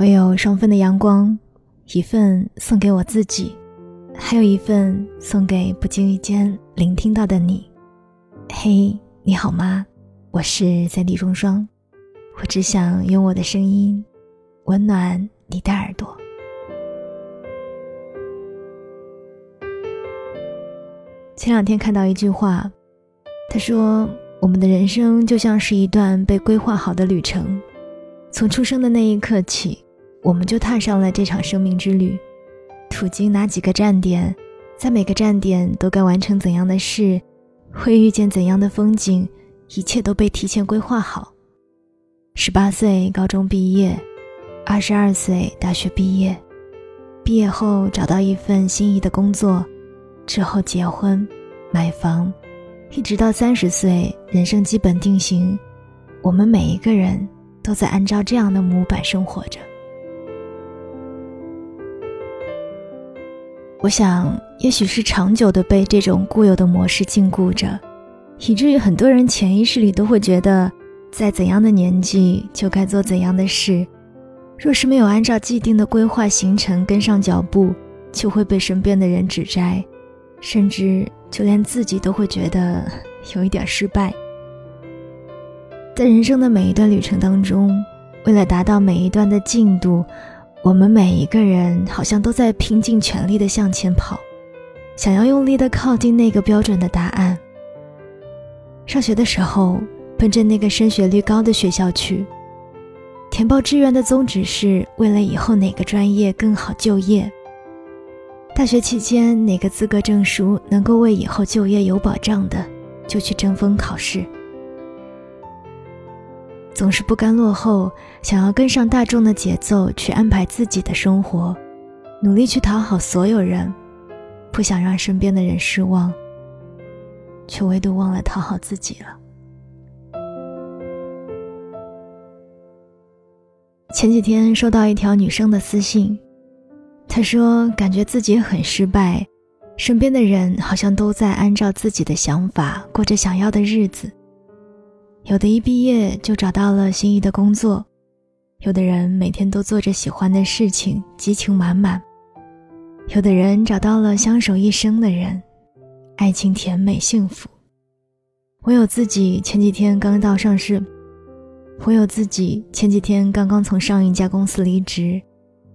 我有双份的阳光，一份送给我自己，还有一份送给不经意间聆听到的你。嘿，你好吗？我是三 D 双双，我只想用我的声音温暖你的耳朵。前两天看到一句话，他说：“我们的人生就像是一段被规划好的旅程，从出生的那一刻起。”我们就踏上了这场生命之旅，途经哪几个站点，在每个站点都该完成怎样的事，会遇见怎样的风景，一切都被提前规划好。十八岁高中毕业，二十二岁大学毕业，毕业后找到一份心仪的工作，之后结婚、买房，一直到三十岁，人生基本定型。我们每一个人都在按照这样的模板生活着。我想，也许是长久的被这种固有的模式禁锢着，以至于很多人潜意识里都会觉得，在怎样的年纪就该做怎样的事，若是没有按照既定的规划行程跟上脚步，就会被身边的人指摘，甚至就连自己都会觉得有一点失败。在人生的每一段旅程当中，为了达到每一段的进度。我们每一个人好像都在拼尽全力的向前跑，想要用力的靠近那个标准的答案。上学的时候，奔着那个升学率高的学校去，填报志愿的宗旨是为了以后哪个专业更好就业。大学期间，哪个资格证书能够为以后就业有保障的，就去争锋考试。总是不甘落后，想要跟上大众的节奏去安排自己的生活，努力去讨好所有人，不想让身边的人失望，却唯独忘了讨好自己了。前几天收到一条女生的私信，她说感觉自己很失败，身边的人好像都在按照自己的想法过着想要的日子。有的一毕业就找到了心仪的工作，有的人每天都做着喜欢的事情，激情满满；有的人找到了相守一生的人，爱情甜美幸福。我有自己前几天刚到上市，我有自己前几天刚刚从上一家公司离职，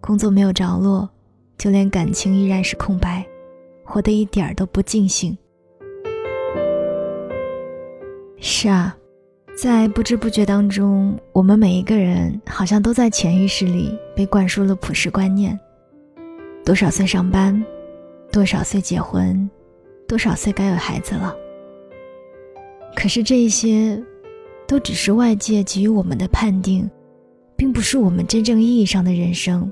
工作没有着落，就连感情依然是空白，活得一点儿都不尽兴。是啊。在不知不觉当中，我们每一个人好像都在潜意识里被灌输了普世观念：多少岁上班，多少岁结婚，多少岁该有孩子了。可是这些，都只是外界给予我们的判定，并不是我们真正意义上的人生。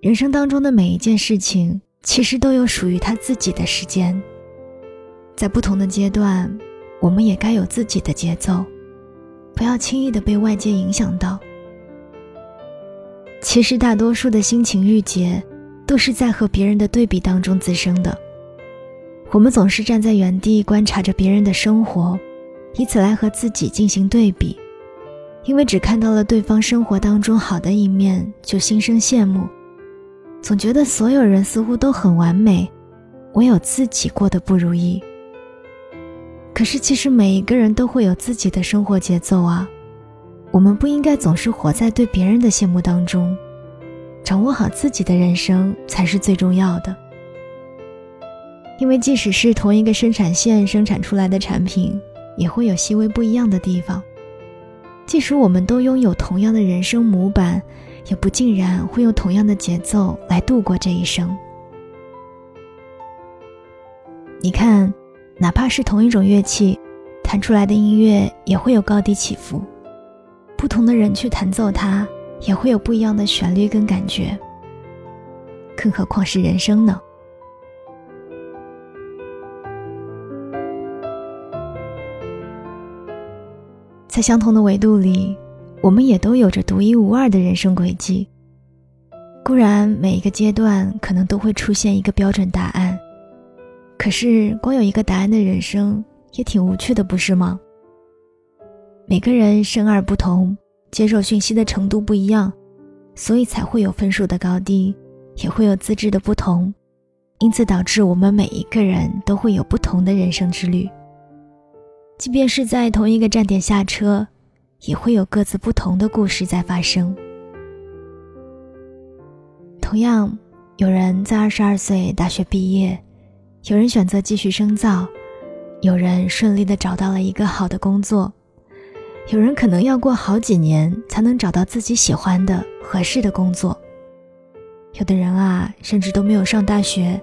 人生当中的每一件事情，其实都有属于他自己的时间，在不同的阶段。我们也该有自己的节奏，不要轻易的被外界影响到。其实大多数的心情郁结，都是在和别人的对比当中滋生的。我们总是站在原地观察着别人的生活，以此来和自己进行对比，因为只看到了对方生活当中好的一面，就心生羡慕，总觉得所有人似乎都很完美，唯有自己过得不如意。可是，其实每一个人都会有自己的生活节奏啊，我们不应该总是活在对别人的羡慕当中，掌握好自己的人生才是最重要的。因为即使是同一个生产线生产出来的产品，也会有细微不一样的地方。即使我们都拥有同样的人生模板，也不尽然会用同样的节奏来度过这一生。你看。哪怕是同一种乐器，弹出来的音乐也会有高低起伏，不同的人去弹奏它，也会有不一样的旋律跟感觉。更何况是人生呢？在相同的维度里，我们也都有着独一无二的人生轨迹。固然每一个阶段可能都会出现一个标准答案。可是，光有一个答案的人生也挺无趣的，不是吗？每个人生而不同，接受讯息的程度不一样，所以才会有分数的高低，也会有资质的不同，因此导致我们每一个人都会有不同的人生之旅。即便是在同一个站点下车，也会有各自不同的故事在发生。同样，有人在二十二岁大学毕业，有人选择继续深造，有人顺利的找到了一个好的工作。有人可能要过好几年才能找到自己喜欢的、合适的工作。有的人啊，甚至都没有上大学，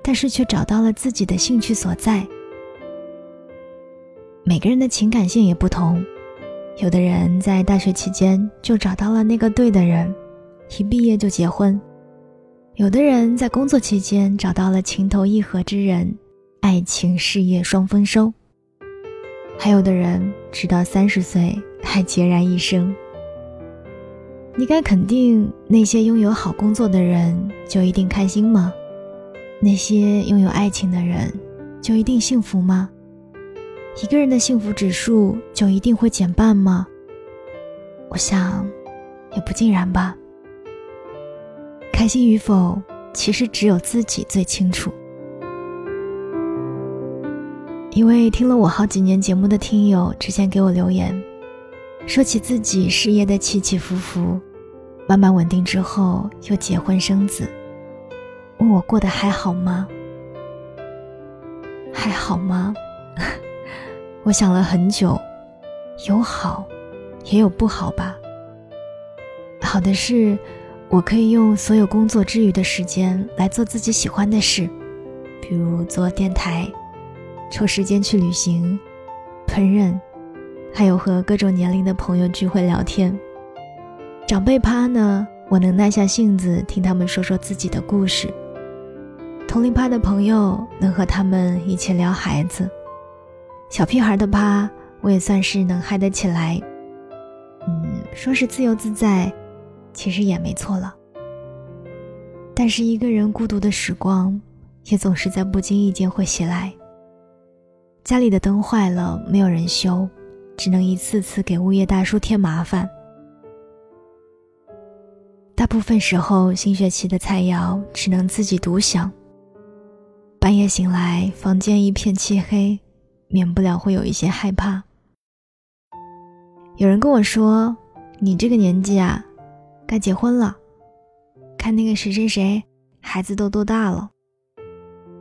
但是却找到了自己的兴趣所在。每个人的情感性也不同，有的人在大学期间就找到了那个对的人，一毕业就结婚；有的人在工作期间找到了情投意合之人，爱情事业双丰收。还有的人直到三十岁还孑然一身。你敢肯定那些拥有好工作的人就一定开心吗？那些拥有爱情的人就一定幸福吗？一个人的幸福指数就一定会减半吗？我想，也不尽然吧。开心与否，其实只有自己最清楚。一位听了我好几年节目的听友之前给我留言，说起自己事业的起起伏伏，慢慢稳定之后又结婚生子，问我过得还好吗？还好吗？我想了很久，有好，也有不好吧。好的是，我可以用所有工作之余的时间来做自己喜欢的事，比如做电台。抽时间去旅行、烹饪，还有和各种年龄的朋友聚会聊天。长辈趴呢，我能耐下性子听他们说说自己的故事；同龄趴的朋友能和他们一起聊孩子；小屁孩的趴，我也算是能嗨得起来。嗯，说是自由自在，其实也没错了。但是一个人孤独的时光，也总是在不经意间会袭来。家里的灯坏了，没有人修，只能一次次给物业大叔添麻烦。大部分时候，新学期的菜肴只能自己独享。半夜醒来，房间一片漆黑，免不了会有一些害怕。有人跟我说：“你这个年纪啊，该结婚了。看那个谁谁谁，孩子都多大了。”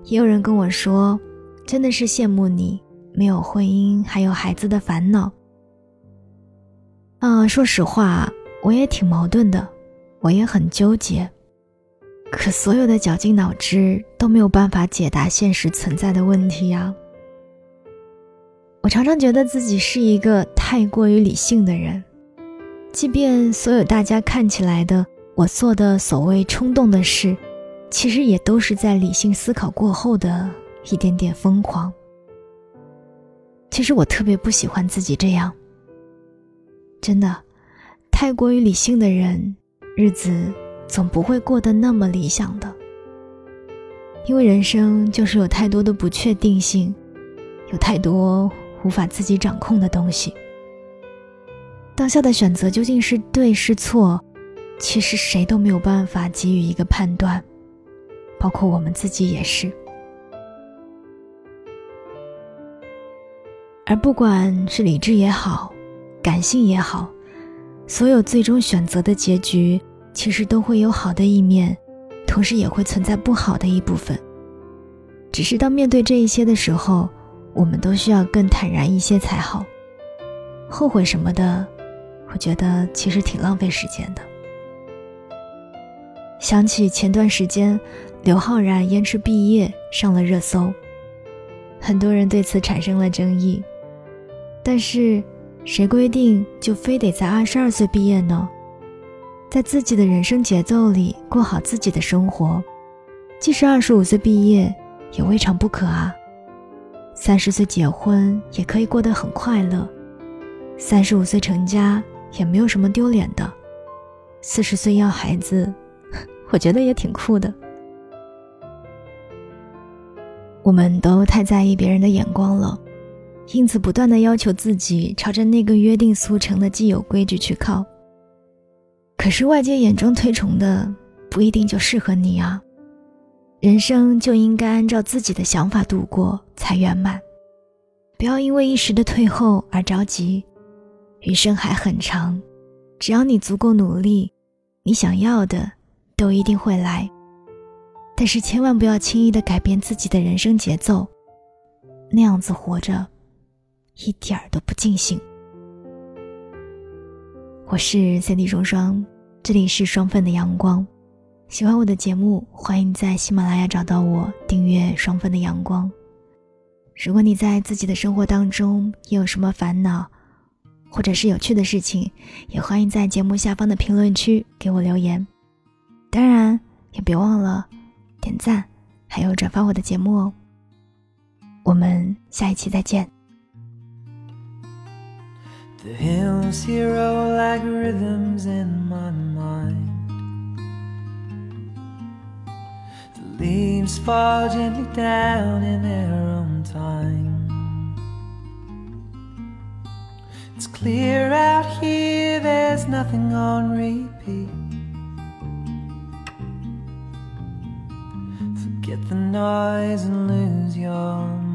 也有人跟我说。真的是羡慕你没有婚姻还有孩子的烦恼。啊，说实话，我也挺矛盾的，我也很纠结。可所有的绞尽脑汁都没有办法解答现实存在的问题呀。我常常觉得自己是一个太过于理性的人，即便所有大家看起来的我做的所谓冲动的事，其实也都是在理性思考过后的。一点点疯狂。其实我特别不喜欢自己这样。真的，太过于理性的人，日子总不会过得那么理想的。因为人生就是有太多的不确定性，有太多无法自己掌控的东西。当下的选择究竟是对是错，其实谁都没有办法给予一个判断，包括我们自己也是。而不管是理智也好，感性也好，所有最终选择的结局，其实都会有好的一面，同时也会存在不好的一部分。只是当面对这一些的时候，我们都需要更坦然一些才好。后悔什么的，我觉得其实挺浪费时间的。想起前段时间，刘昊然延迟毕业上了热搜，很多人对此产生了争议。但是，谁规定就非得在二十二岁毕业呢？在自己的人生节奏里过好自己的生活，即使二十五岁毕业，也未尝不可啊。三十岁结婚也可以过得很快乐，三十五岁成家也没有什么丢脸的，四十岁要孩子，我觉得也挺酷的。我们都太在意别人的眼光了。因此，不断的要求自己朝着那个约定俗成的既有规矩去靠。可是外界眼中推崇的不一定就适合你啊。人生就应该按照自己的想法度过才圆满，不要因为一时的退后而着急。余生还很长，只要你足够努力，你想要的都一定会来。但是千万不要轻易的改变自己的人生节奏，那样子活着一点儿都不尽兴。我是三 D 双双，这里是双份的阳光。喜欢我的节目，欢迎在喜马拉雅找到我，订阅双份的阳光。如果你在自己的生活当中也有什么烦恼，或者是有趣的事情，也欢迎在节目下方的评论区给我留言。当然，也别忘了点赞，还有转发我的节目哦。我们下一期再见。The hills here roll like rhythms in my mind. The leaves fall gently down in their own time. Clear out here, there's nothing on repeat. Forget the noise and lose your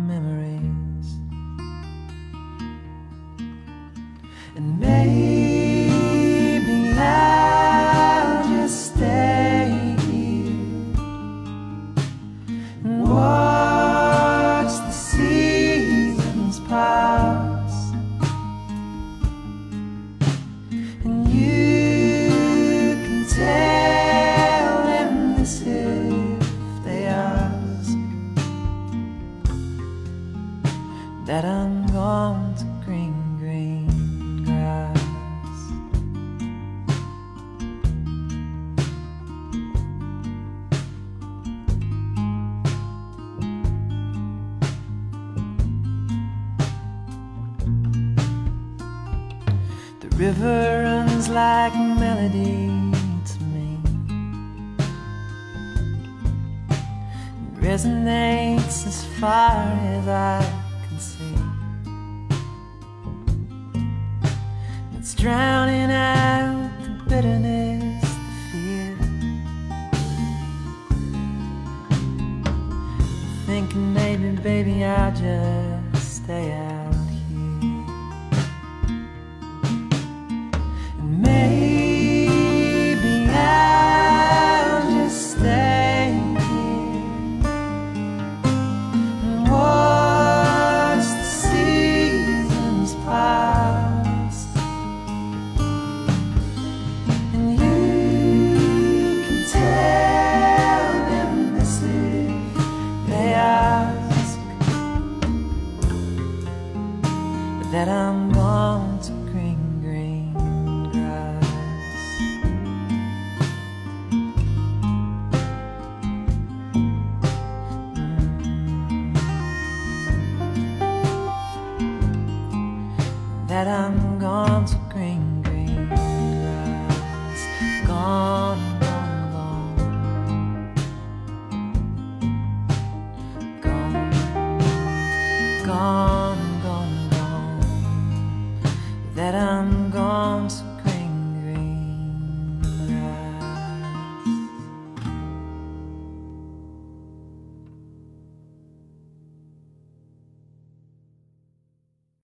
river runs like melody to me. It resonates as far as I can see. It's drowning out the bitterness, the fear. Thinking maybe, baby, I'll just stay out